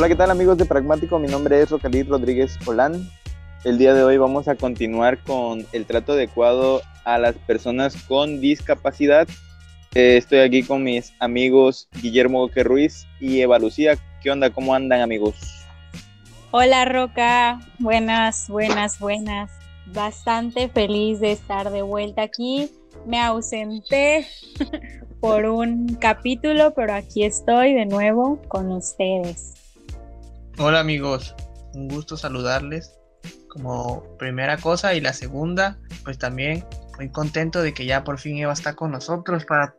Hola, ¿qué tal amigos de Pragmático? Mi nombre es Rocalí Rodríguez Olán. El día de hoy vamos a continuar con el trato adecuado a las personas con discapacidad. Eh, estoy aquí con mis amigos Guillermo Boque Ruiz y Eva Lucía. ¿Qué onda? ¿Cómo andan amigos? Hola Roca, buenas, buenas, buenas. Bastante feliz de estar de vuelta aquí. Me ausenté por un capítulo, pero aquí estoy de nuevo con ustedes. Hola amigos, un gusto saludarles como primera cosa y la segunda, pues también muy contento de que ya por fin Eva está con nosotros para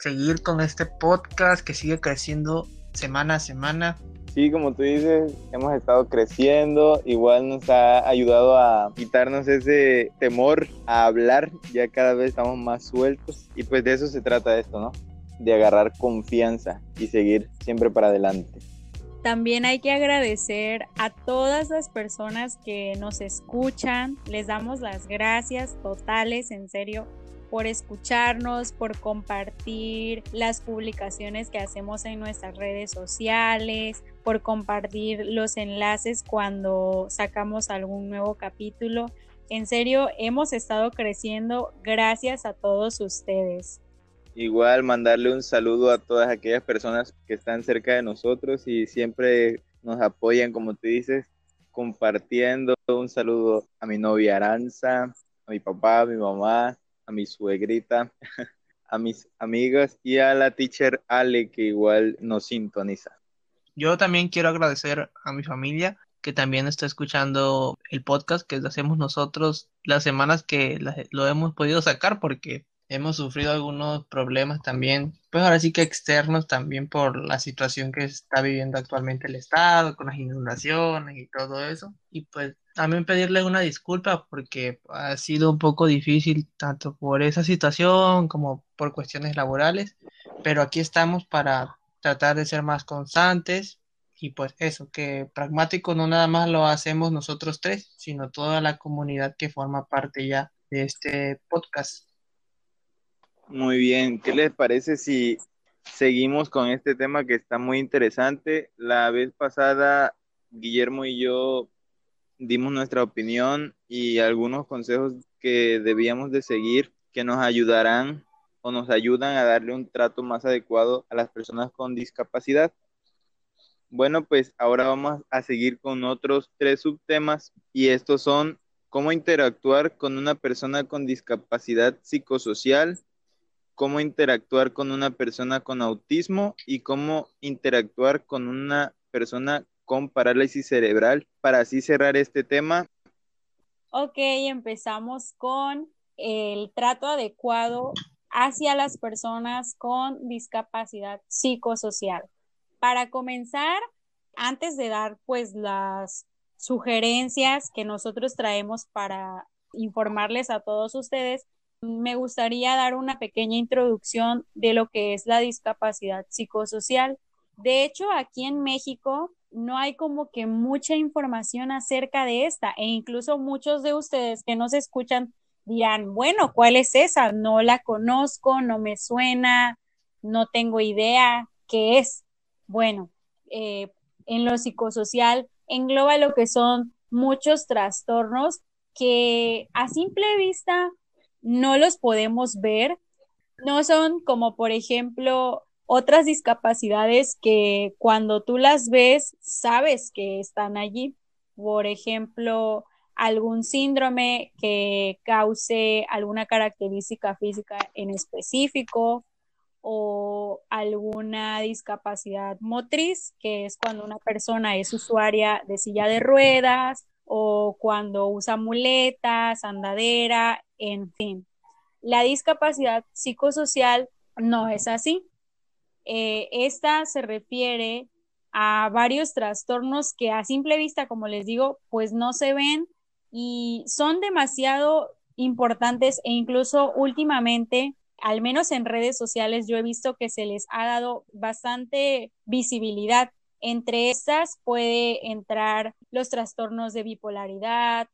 seguir con este podcast que sigue creciendo semana a semana. Sí, como tú dices, hemos estado creciendo, igual nos ha ayudado a quitarnos ese temor a hablar, ya cada vez estamos más sueltos y pues de eso se trata esto, ¿no? De agarrar confianza y seguir siempre para adelante. También hay que agradecer a todas las personas que nos escuchan, les damos las gracias totales, en serio, por escucharnos, por compartir las publicaciones que hacemos en nuestras redes sociales, por compartir los enlaces cuando sacamos algún nuevo capítulo. En serio, hemos estado creciendo gracias a todos ustedes. Igual mandarle un saludo a todas aquellas personas que están cerca de nosotros y siempre nos apoyan, como tú dices, compartiendo. Un saludo a mi novia Aranza, a mi papá, a mi mamá, a mi suegrita, a mis amigas y a la teacher Ale que igual nos sintoniza. Yo también quiero agradecer a mi familia que también está escuchando el podcast que hacemos nosotros las semanas que lo hemos podido sacar porque hemos sufrido algunos problemas también, pues ahora sí que externos también por la situación que está viviendo actualmente el Estado, con las inundaciones y todo eso. Y pues también pedirle una disculpa porque ha sido un poco difícil tanto por esa situación como por cuestiones laborales, pero aquí estamos para tratar de ser más constantes y pues eso, que pragmático no nada más lo hacemos nosotros tres, sino toda la comunidad que forma parte ya de este podcast. Muy bien, ¿qué les parece si seguimos con este tema que está muy interesante? La vez pasada, Guillermo y yo dimos nuestra opinión y algunos consejos que debíamos de seguir que nos ayudarán o nos ayudan a darle un trato más adecuado a las personas con discapacidad. Bueno, pues ahora vamos a seguir con otros tres subtemas y estos son cómo interactuar con una persona con discapacidad psicosocial, cómo interactuar con una persona con autismo y cómo interactuar con una persona con parálisis cerebral. Para así cerrar este tema. Ok, empezamos con el trato adecuado hacia las personas con discapacidad psicosocial. Para comenzar, antes de dar pues las sugerencias que nosotros traemos para informarles a todos ustedes, me gustaría dar una pequeña introducción de lo que es la discapacidad psicosocial. De hecho, aquí en México no hay como que mucha información acerca de esta e incluso muchos de ustedes que nos escuchan dirán, bueno, ¿cuál es esa? No la conozco, no me suena, no tengo idea qué es. Bueno, eh, en lo psicosocial engloba lo que son muchos trastornos que a simple vista no los podemos ver. No son como, por ejemplo, otras discapacidades que cuando tú las ves, sabes que están allí. Por ejemplo, algún síndrome que cause alguna característica física en específico o alguna discapacidad motriz, que es cuando una persona es usuaria de silla de ruedas o cuando usa muletas, andadera, en fin. La discapacidad psicosocial no es así. Eh, esta se refiere a varios trastornos que a simple vista, como les digo, pues no se ven y son demasiado importantes e incluso últimamente, al menos en redes sociales, yo he visto que se les ha dado bastante visibilidad entre estas puede entrar los trastornos de bipolaridad,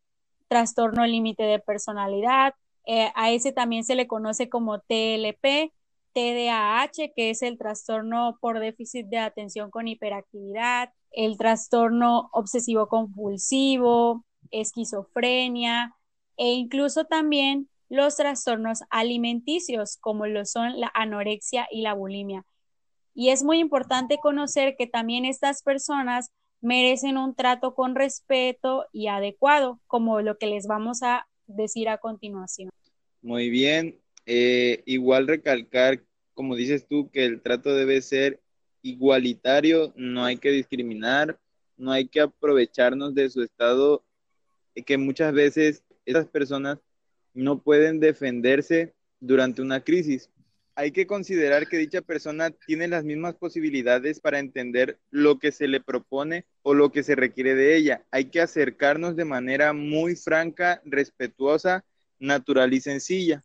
trastorno límite de personalidad, eh, a ese también se le conoce como TLP, TDAH, que es el trastorno por déficit de atención con hiperactividad, el trastorno obsesivo compulsivo, esquizofrenia e incluso también los trastornos alimenticios como lo son la anorexia y la bulimia. Y es muy importante conocer que también estas personas merecen un trato con respeto y adecuado, como lo que les vamos a decir a continuación. Muy bien. Eh, igual recalcar, como dices tú, que el trato debe ser igualitario, no hay que discriminar, no hay que aprovecharnos de su estado, que muchas veces esas personas no pueden defenderse durante una crisis. Hay que considerar que dicha persona tiene las mismas posibilidades para entender lo que se le propone o lo que se requiere de ella. Hay que acercarnos de manera muy franca, respetuosa, natural y sencilla.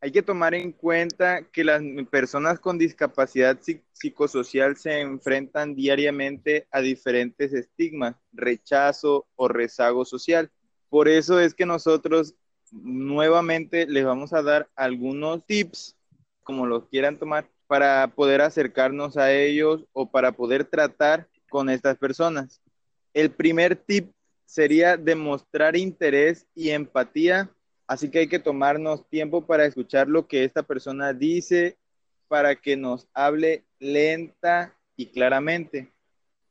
Hay que tomar en cuenta que las personas con discapacidad psicosocial se enfrentan diariamente a diferentes estigmas, rechazo o rezago social. Por eso es que nosotros nuevamente les vamos a dar algunos tips, como los quieran tomar, para poder acercarnos a ellos o para poder tratar con estas personas. El primer tip sería demostrar interés y empatía, así que hay que tomarnos tiempo para escuchar lo que esta persona dice, para que nos hable lenta y claramente.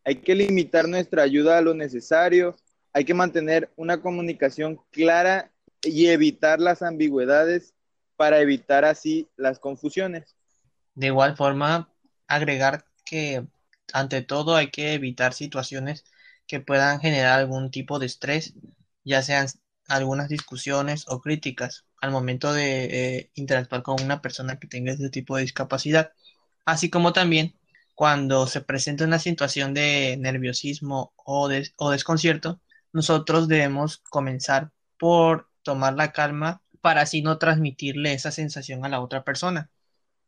Hay que limitar nuestra ayuda a lo necesario, hay que mantener una comunicación clara y evitar las ambigüedades para evitar así las confusiones. De igual forma, agregar que ante todo hay que evitar situaciones que puedan generar algún tipo de estrés, ya sean algunas discusiones o críticas al momento de eh, interactuar con una persona que tenga este tipo de discapacidad, así como también cuando se presenta una situación de nerviosismo o, o desconcierto, nosotros debemos comenzar por tomar la calma para así no transmitirle esa sensación a la otra persona.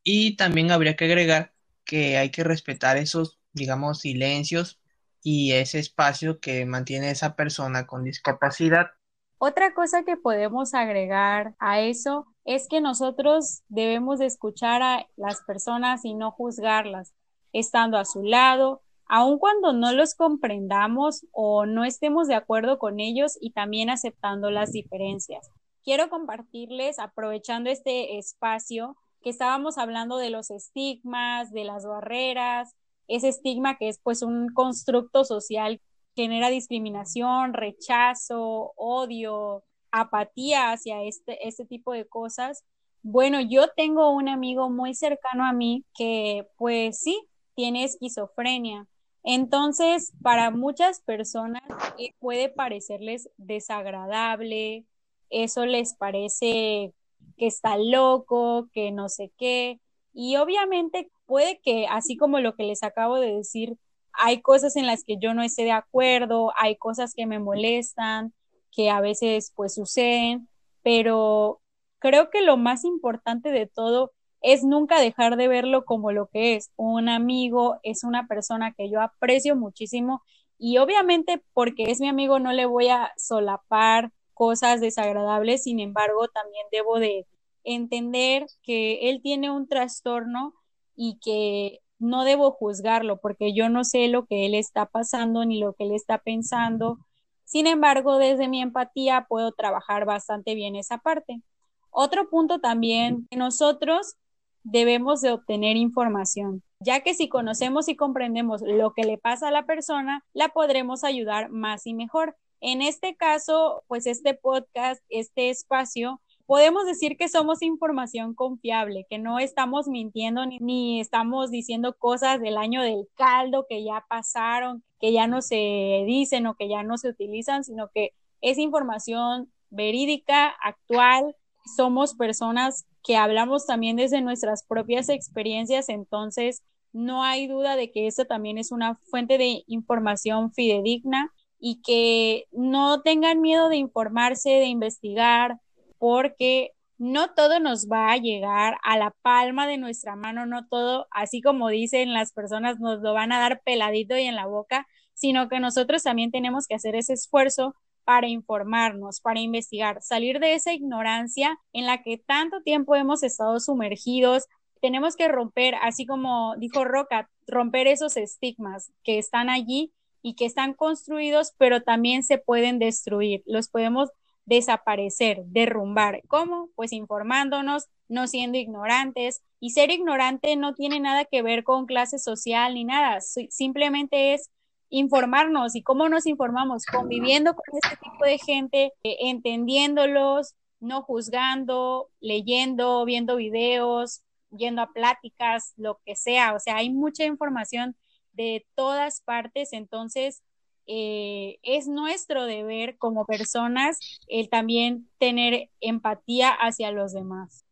Y también habría que agregar que hay que respetar esos, digamos, silencios y ese espacio que mantiene esa persona con discapacidad. Otra cosa que podemos agregar a eso es que nosotros debemos de escuchar a las personas y no juzgarlas, estando a su lado, aun cuando no los comprendamos o no estemos de acuerdo con ellos y también aceptando las diferencias. Quiero compartirles, aprovechando este espacio, que estábamos hablando de los estigmas, de las barreras, ese estigma que es pues un constructo social que genera discriminación, rechazo, odio, apatía hacia este, este tipo de cosas. Bueno, yo tengo un amigo muy cercano a mí que pues sí, tiene esquizofrenia entonces, para muchas personas eh, puede parecerles desagradable, eso les parece que está loco, que no sé qué, y obviamente puede que, así como lo que les acabo de decir, hay cosas en las que yo no esté de acuerdo, hay cosas que me molestan, que a veces pues suceden, pero creo que lo más importante de todo es nunca dejar de verlo como lo que es, un amigo, es una persona que yo aprecio muchísimo y obviamente porque es mi amigo no le voy a solapar cosas desagradables, sin embargo también debo de entender que él tiene un trastorno y que no debo juzgarlo porque yo no sé lo que él está pasando ni lo que él está pensando. Sin embargo, desde mi empatía puedo trabajar bastante bien esa parte. Otro punto también, nosotros debemos de obtener información, ya que si conocemos y comprendemos lo que le pasa a la persona, la podremos ayudar más y mejor. En este caso, pues este podcast, este espacio, podemos decir que somos información confiable, que no estamos mintiendo ni, estamos diciendo cosas del año del caldo que ya pasaron, que ya no se dicen o que ya no se utilizan, sino que es información verídica, actual. Somos personas que hablamos también desde nuestras propias experiencias, entonces no hay duda de que esto también es una fuente de información fidedigna y que no tengan miedo de informarse, de investigar, porque no todo nos va a llegar a la palma de nuestra mano, no todo, así como dicen las personas, nos lo van a dar peladito y en la boca, sino que nosotros también tenemos que hacer ese esfuerzo para informarnos, para investigar, salir de esa ignorancia en la que tanto tiempo hemos estado sumergidos. Tenemos que romper, así como dijo Roca, romper esos estigmas que están allí y que están construidos, pero también se pueden destruir, los podemos desaparecer, derrumbar. ¿Cómo? Pues informándonos, no siendo ignorantes. Y ser ignorante no tiene nada que ver con clase social ni nada, simplemente es informarnos. ¿Y cómo nos informamos? Conviviendo con este tipo de gente, eh, entendiéndolos, no juzgando, leyendo, viendo videos, yendo a pláticas, lo que sea. O sea, hay mucha información de todas partes, entonces eh, es nuestro deber como personas el también tener empatía hacia los demás.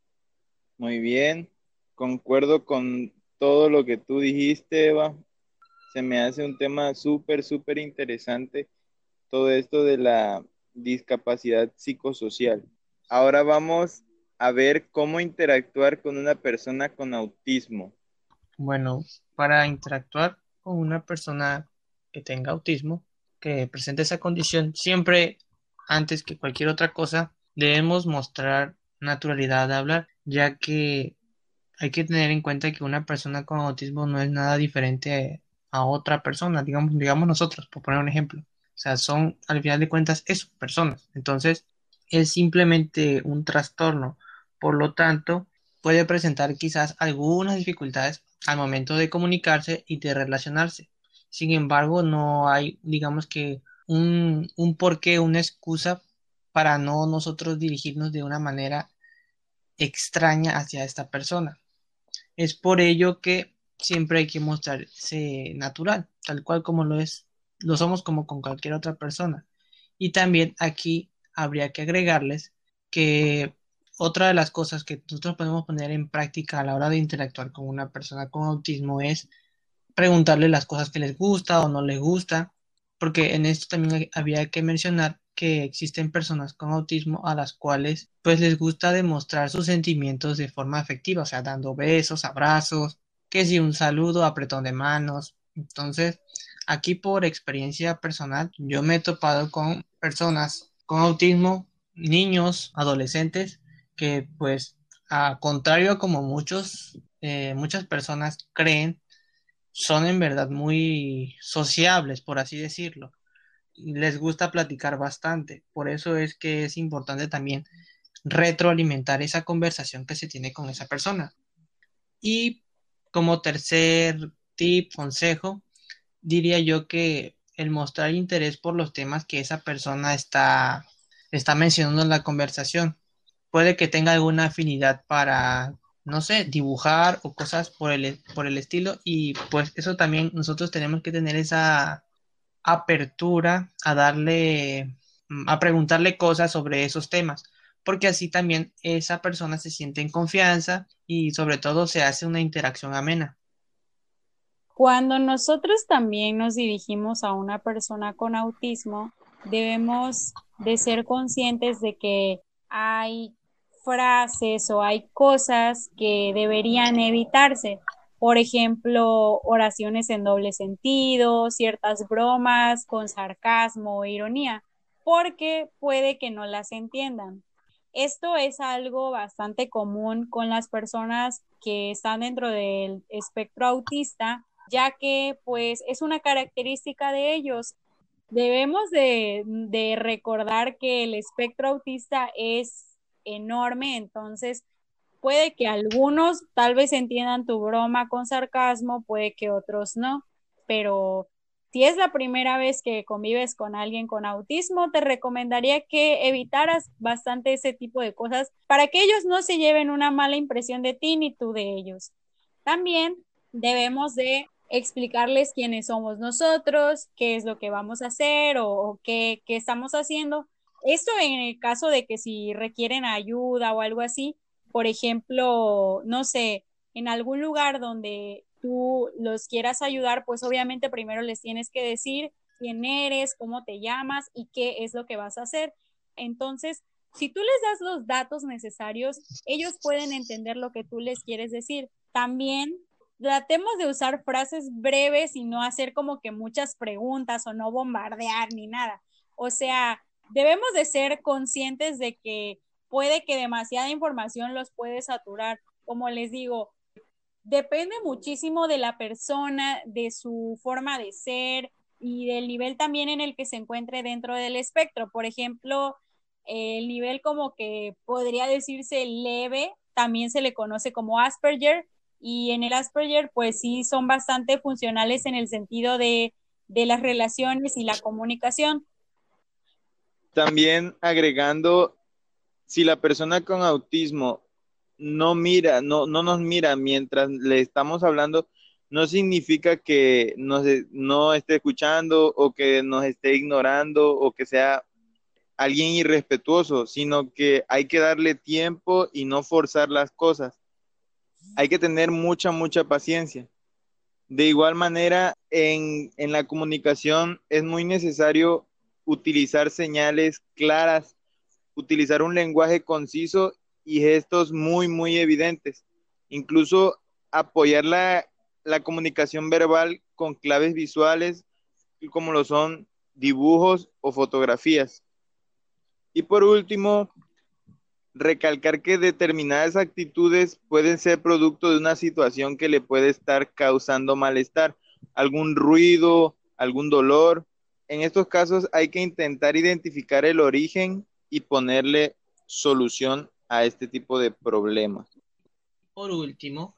Muy bien, concuerdo con todo lo que tú dijiste, Eva. Se me hace un tema súper, súper interesante todo esto de la discapacidad psicosocial. Ahora vamos a ver cómo interactuar con una persona con autismo. Bueno, para interactuar una persona que tenga autismo, que presente esa condición, siempre, antes que cualquier otra cosa, debemos mostrar naturalidad de hablar, ya que hay que tener en cuenta que una persona con autismo no es nada diferente a otra persona, digamos, digamos nosotros, por poner un ejemplo. O sea, son al final de cuentas eso, personas. Entonces, es simplemente un trastorno. Por lo tanto, puede presentar quizás algunas dificultades al momento de comunicarse y de relacionarse. Sin embargo, no hay, digamos que, un, un porqué, una excusa para no nosotros dirigirnos de una manera extraña hacia esta persona. Es por ello que siempre hay que mostrarse natural, tal cual como lo es, lo somos como con cualquier otra persona. Y también aquí habría que agregarles que otra de las cosas que nosotros podemos poner en práctica a la hora de interactuar con una persona con autismo es preguntarle las cosas que les gusta o no les gusta, porque en esto también había que mencionar que existen personas con autismo a las cuales pues les gusta demostrar sus sentimientos de forma afectiva, o sea, dando besos, abrazos, que si un saludo, apretón de manos. Entonces, aquí por experiencia personal, yo me he topado con personas con autismo, niños, adolescentes, que pues a contrario como muchos, eh, muchas personas creen, son en verdad muy sociables, por así decirlo. Les gusta platicar bastante. Por eso es que es importante también retroalimentar esa conversación que se tiene con esa persona. Y como tercer tip, consejo, diría yo que el mostrar interés por los temas que esa persona está, está mencionando en la conversación. Puede que tenga alguna afinidad para no sé, dibujar o cosas por el, por el estilo y pues eso también nosotros tenemos que tener esa apertura a darle, a preguntarle cosas sobre esos temas, porque así también esa persona se siente en confianza y sobre todo se hace una interacción amena. Cuando nosotros también nos dirigimos a una persona con autismo, debemos de ser conscientes de que hay frases o hay cosas que deberían evitarse. Por ejemplo, oraciones en doble sentido, ciertas bromas con sarcasmo o ironía, porque puede que no las entiendan. Esto es algo bastante común con las personas que están dentro del espectro autista, ya que pues es una característica de ellos. Debemos de, de recordar que el espectro autista es enorme, entonces puede que algunos tal vez entiendan tu broma con sarcasmo, puede que otros no, pero si es la primera vez que convives con alguien con autismo, te recomendaría que evitaras bastante ese tipo de cosas para que ellos no se lleven una mala impresión de ti ni tú de ellos. También debemos de explicarles quiénes somos nosotros, qué es lo que vamos a hacer o, qué, qué estamos haciendo eso en el caso de que si requieren ayuda o algo así, por ejemplo, no sé, en algún lugar donde tú los quieras ayudar, pues obviamente primero les tienes que decir quién eres, cómo te llamas y qué es lo que vas a hacer. Entonces, si tú les das los datos necesarios, ellos pueden entender lo que tú les quieres decir. También tratemos de usar frases breves y no hacer como que muchas preguntas o no bombardear ni nada. O sea, debemos de ser conscientes de que puede que demasiada información los puede saturar. Como les digo, depende muchísimo de la persona, de su forma de ser, y del nivel también en el que se encuentre dentro del espectro. Por ejemplo, el nivel como que podría decirse leve, también se le conoce como Asperger, y en el Asperger pues sí son bastante funcionales en el sentido de, de las relaciones y la comunicación. También agregando, si la persona con autismo no mira, no, no nos mira mientras le estamos hablando, no significa que nos, no esté escuchando o que nos esté ignorando o que sea alguien irrespetuoso, sino que hay que darle tiempo y no forzar las cosas. Hay que tener mucha, mucha paciencia. De igual manera, en, en la comunicación es muy necesario utilizar señales claras, utilizar un lenguaje conciso y gestos muy, muy evidentes. Incluso apoyar la, la comunicación verbal con claves visuales como lo son dibujos o fotografías. Y por último, recalcar que determinadas actitudes pueden ser producto de una situación que le puede estar causando malestar, algún ruido, algún dolor. En estos casos hay que intentar identificar el origen y ponerle solución a este tipo de problemas. Por último,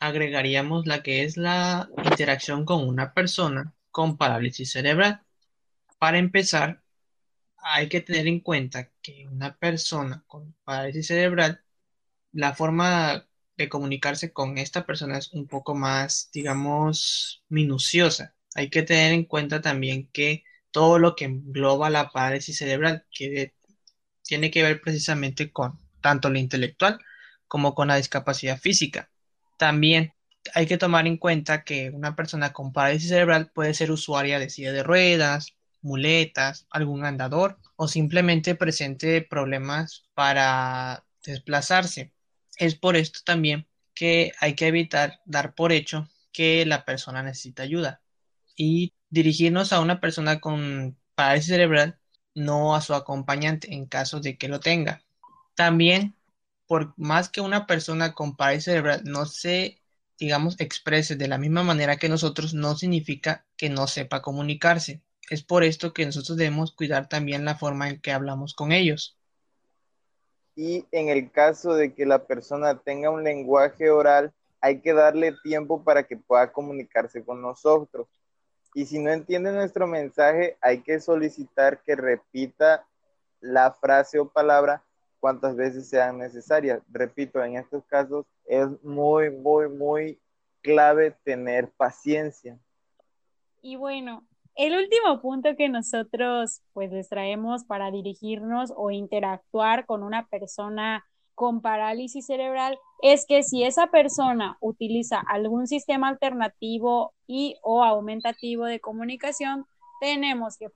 agregaríamos la que es la interacción con una persona con parálisis cerebral. Para empezar, hay que tener en cuenta que una persona con parálisis cerebral, la forma de comunicarse con esta persona es un poco más, digamos, minuciosa. Hay que tener en cuenta también que todo lo que engloba la parálisis cerebral, tiene que ver precisamente con tanto lo intelectual como con la discapacidad física. También hay que tomar en cuenta que una persona con parálisis cerebral puede ser usuaria de silla de ruedas, muletas, algún andador o simplemente presente problemas para desplazarse. Es por esto también que hay que evitar dar por hecho que la persona necesita ayuda y dirigirnos a una persona con parálisis cerebral, no a su acompañante en caso de que lo tenga. También, por más que una persona con parálisis cerebral no se, digamos, exprese de la misma manera que nosotros, no significa que no sepa comunicarse. Es por esto que nosotros debemos cuidar también la forma en que hablamos con ellos. Y en el caso de que la persona tenga un lenguaje oral, hay que darle tiempo para que pueda comunicarse con nosotros. Y si no entiende nuestro mensaje, hay que solicitar que repita la frase o palabra cuantas veces sean necesarias. Repito, en estos casos es muy, muy, muy clave tener paciencia. Y bueno, el último punto que nosotros pues les traemos para dirigirnos o interactuar con una persona con parálisis cerebral es que si esa persona utiliza algún sistema alternativo y o aumentativo de comunicación, tenemos que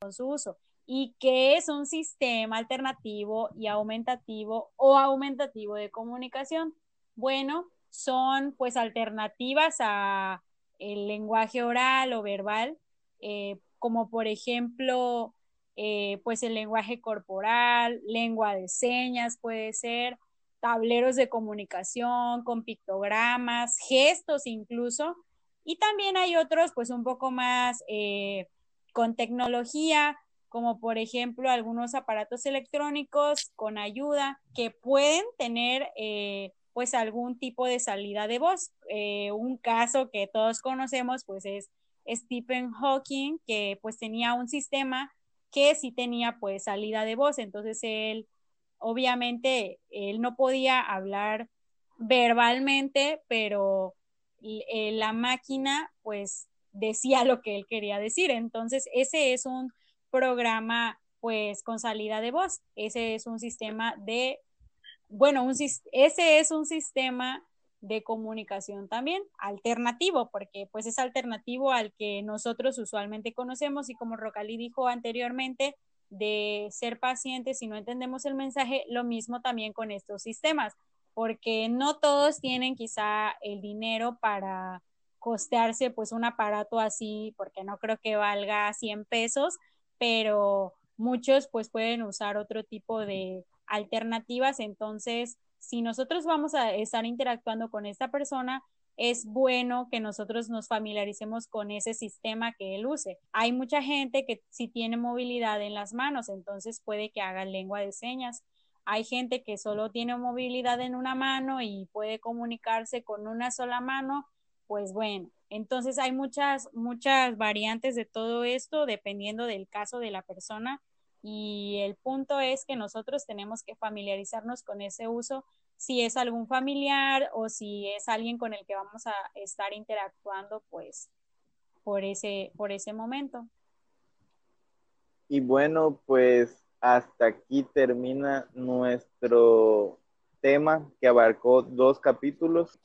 con su uso. ¿Y qué es un sistema alternativo y aumentativo o aumentativo de comunicación? Bueno, son pues alternativas a el lenguaje oral o verbal, eh, como por ejemplo, eh, pues el lenguaje corporal, lengua de señas puede ser, tableros de comunicación con pictogramas, gestos incluso, y también hay otros pues un poco más eh, con tecnología, como por ejemplo algunos aparatos electrónicos con ayuda que pueden tener pues algún tipo de salida de voz. Eh, un caso que todos conocemos pues es Stephen Hawking, que pues tenía un sistema que sí tenía pues salida de voz, entonces él obviamente él no podía hablar verbalmente, pero eh, la máquina pues decía lo que él quería decir, entonces ese es un programa pues con salida de voz, ese es un sistema de bueno, un, ese es un sistema de comunicación también alternativo, porque pues es alternativo al que nosotros usualmente conocemos y como Rocali dijo anteriormente, de ser pacientes si no entendemos el mensaje, lo mismo también con estos sistemas, porque no todos tienen quizá el dinero para costearse pues un aparato así, porque no creo que valga 100 pesos, pero muchos pues pueden usar otro tipo de alternativas. Entonces, si nosotros vamos a estar interactuando con esta persona, es bueno que nosotros nos familiaricemos con ese sistema que él use. Hay mucha gente que sí tiene movilidad en las manos, entonces puede que haga lengua de señas. Hay gente que solo tiene movilidad en una mano y puede comunicarse con una sola mano, pues bueno, entonces hay muchas, muchas variantes de todo esto dependiendo del caso de la persona y el punto es que nosotros tenemos que familiarizarnos con ese uso si es algún familiar o si es alguien con el que vamos a estar interactuando, pues por ese, por ese momento. Y bueno, pues hasta aquí termina nuestro tema que abarcó dos capítulos.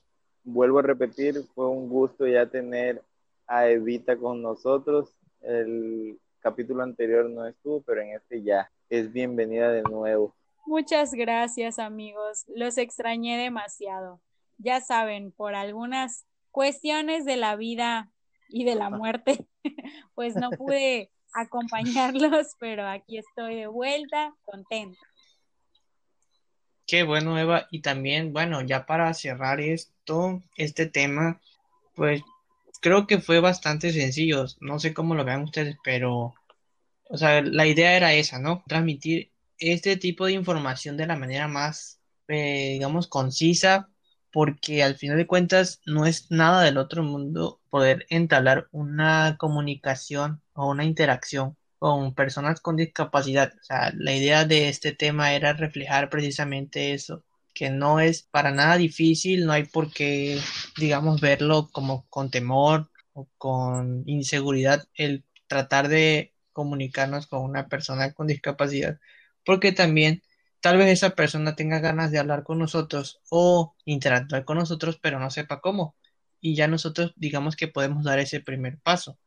Vuelvo a repetir, fue un gusto ya tener a Evita con nosotros. El capítulo anterior no estuvo, pero en este ya es bienvenida de nuevo. Muchas gracias amigos, los extrañé demasiado. Ya saben, por algunas cuestiones de la vida y de la muerte, pues no pude acompañarlos, pero aquí estoy de vuelta, contenta. Qué bueno, Eva. Y también, bueno, ya para cerrar esto, este tema, pues creo que fue bastante sencillo. No sé cómo lo vean ustedes, pero, o sea, la idea era esa, ¿no? Transmitir este tipo de información de la manera más, eh, digamos, concisa, porque al final de cuentas no es nada del otro mundo poder entablar una comunicación o una interacción con personas con discapacidad. O sea, la idea de este tema era reflejar precisamente eso, que no es para nada difícil, no hay por qué, digamos, verlo como con temor o con inseguridad el tratar de comunicarnos con una persona con discapacidad porque también tal vez esa persona tenga ganas de hablar con nosotros o interactuar con nosotros, pero no sepa cómo. Y ya nosotros digamos que podemos dar ese primer paso.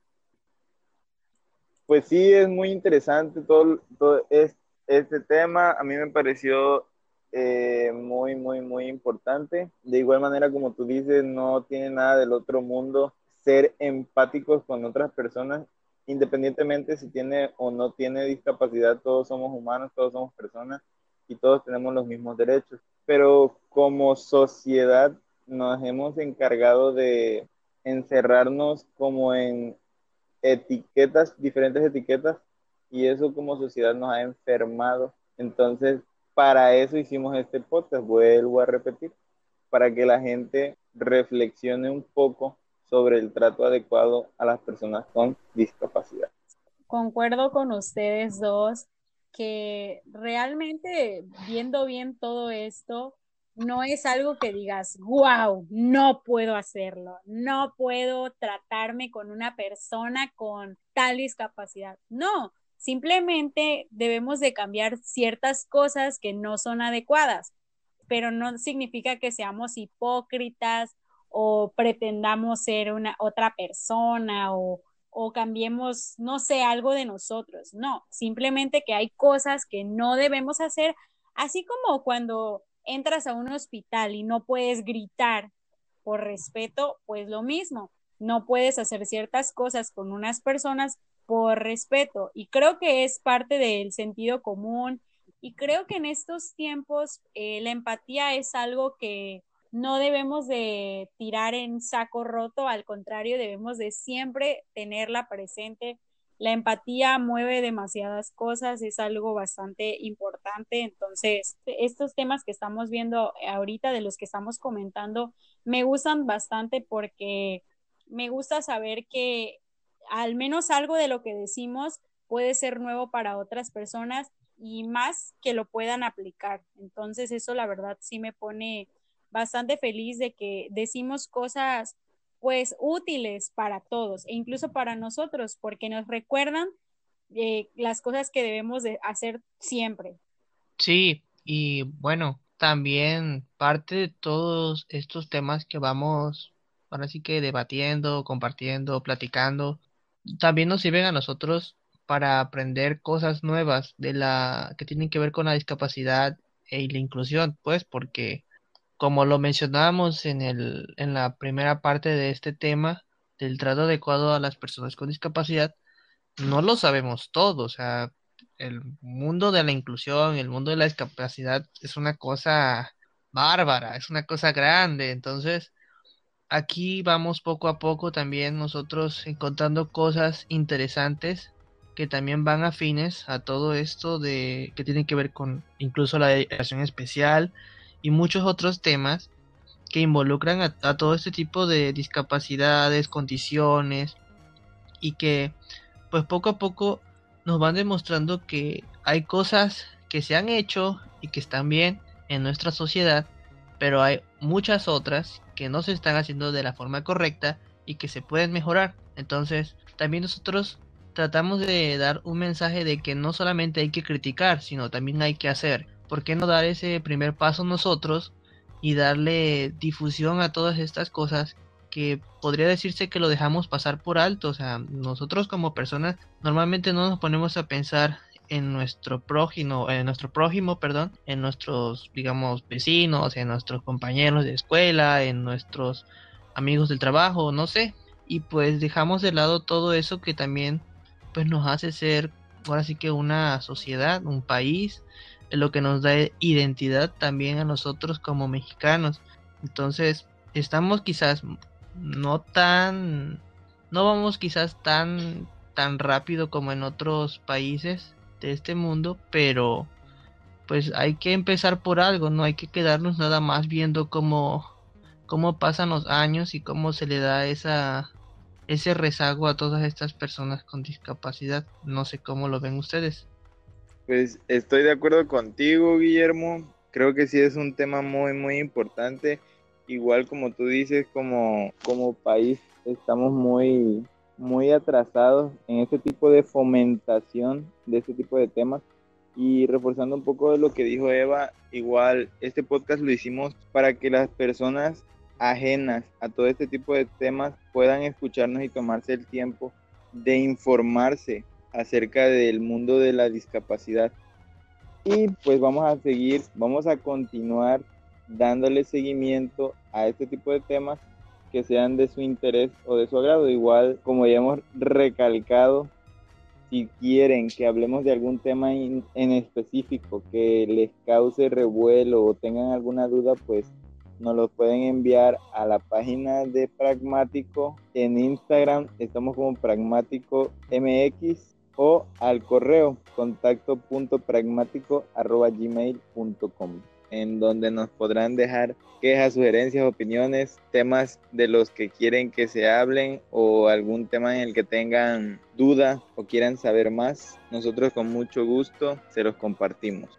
Pues sí, es muy interesante todo, todo este tema. A mí me pareció eh, muy, muy, muy importante. De igual manera, como tú dices, no tiene nada del otro mundo ser empáticos con otras personas independientemente si tiene o no tiene discapacidad, todos somos humanos, todos somos personas y todos tenemos los mismos derechos. Pero como sociedad nos hemos encargado de encerrarnos como en etiquetas, diferentes etiquetas, y eso como sociedad nos ha enfermado. Entonces, para eso hicimos este podcast, vuelvo a repetir, para que la gente reflexione un poco sobre el trato adecuado a las personas con discapacidad. Concuerdo con ustedes dos que realmente viendo bien todo esto, no es algo que digas, wow, no puedo hacerlo, no puedo tratarme con una persona con tal discapacidad. No, simplemente debemos de cambiar ciertas cosas que no son adecuadas, pero no significa que seamos hipócritas o pretendamos ser una otra persona o, o cambiemos, no sé, algo de nosotros. No, simplemente que hay cosas que no debemos hacer, así como cuando entras a un hospital y no puedes gritar por respeto, pues lo mismo, no puedes hacer ciertas cosas con unas personas por respeto. Y creo que es parte del sentido común. Y creo que en estos tiempos eh, la empatía es algo que no debemos de tirar en saco roto, al contrario, debemos de siempre tenerla presente. La empatía mueve demasiadas cosas, es algo bastante importante. Entonces, estos temas que estamos viendo ahorita, de los que estamos comentando, me gustan bastante porque me gusta saber que al menos algo de lo que decimos puede ser nuevo para otras personas y más que lo puedan aplicar. Entonces, eso la verdad sí me pone bastante feliz de que decimos cosas pues útiles para todos e incluso para nosotros porque nos recuerdan eh, las cosas que debemos de hacer siempre. Sí, y bueno, también parte de todos estos temas que vamos ahora sí que debatiendo, compartiendo, platicando, también nos sirven a nosotros para aprender cosas nuevas de la que tienen que ver con la discapacidad y la inclusión, pues porque como lo mencionábamos en el, en la primera parte de este tema del trato adecuado a las personas con discapacidad, no lo sabemos todo, o sea, el mundo de la inclusión, el mundo de la discapacidad es una cosa bárbara, es una cosa grande, entonces aquí vamos poco a poco también nosotros encontrando cosas interesantes que también van afines a todo esto de que tiene que ver con incluso la educación especial y muchos otros temas que involucran a, todo este tipo de discapacidades, condiciones y que pues poco a poco nos van demostrando que hay cosas que se han hecho y que están bien en nuestra sociedad, pero hay muchas otras que no se están haciendo de la forma correcta y que se pueden mejorar. Entonces, también nosotros tratamos de dar un mensaje de que no solamente hay que criticar, sino también hay que hacer. ¿Por qué no dar ese primer paso nosotros y darle difusión a todas estas cosas que podría decirse que lo dejamos pasar por alto? O sea, nosotros como personas normalmente no nos ponemos a pensar en nuestro prójimo, en nuestro prójimo, perdón, en nuestros, digamos, vecinos, en nuestros compañeros de escuela, en nuestros amigos del trabajo, no sé, y pues dejamos de lado todo eso que también pues nos hace ser ahora sí que una sociedad, un país, lo que nos da identidad también a nosotros como mexicanos. Entonces, estamos quizás no tan no vamos quizás tan tan rápido como en otros países de este mundo, pero pues hay que empezar por algo, no hay que quedarnos nada más viendo cómo cómo pasan los años y cómo se le da esa ese rezago a todas estas personas con discapacidad. No sé cómo lo ven ustedes. Pues estoy de acuerdo contigo, Guillermo. Creo que sí es un tema muy, muy importante. Igual como tú dices, como, como país estamos muy, muy atrasados en este tipo de fomentación de este tipo de temas. Y reforzando un poco de lo que dijo Eva, igual este podcast lo hicimos para que las personas ajenas a todo este tipo de temas puedan escucharnos y tomarse el tiempo de informarse acerca del mundo de la discapacidad. Y pues vamos a seguir, vamos a continuar dándole seguimiento a este tipo de temas que sean de su interés o de su agrado. Igual, como ya hemos recalcado, si quieren que hablemos de algún tema en específico que les cause revuelo o tengan alguna duda, pues nos lo pueden enviar a la página de Pragmático en Instagram, estamos como Pragmático MX o al correo contacto.pragmático.gmail.com en donde nos podrán dejar quejas, sugerencias, opiniones, temas de los que quieren que se hablen o algún tema en el que tengan duda o quieran saber más. Nosotros con mucho gusto se los compartimos.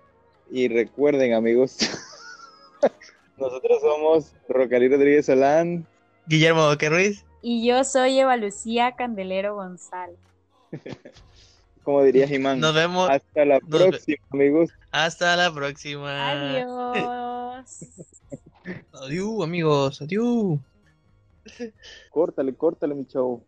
Y recuerden amigos Nosotros somos Rocalí Rodríguez Solán. Guillermo Boque Ruiz. Y yo soy Eva Lucía Candelero González. Como diría Jimán. Nos vemos. Hasta la próxima, amigos. Hasta la próxima. Adiós. Adiós, amigos. Adiós. Córtale, córtale, mi chavo.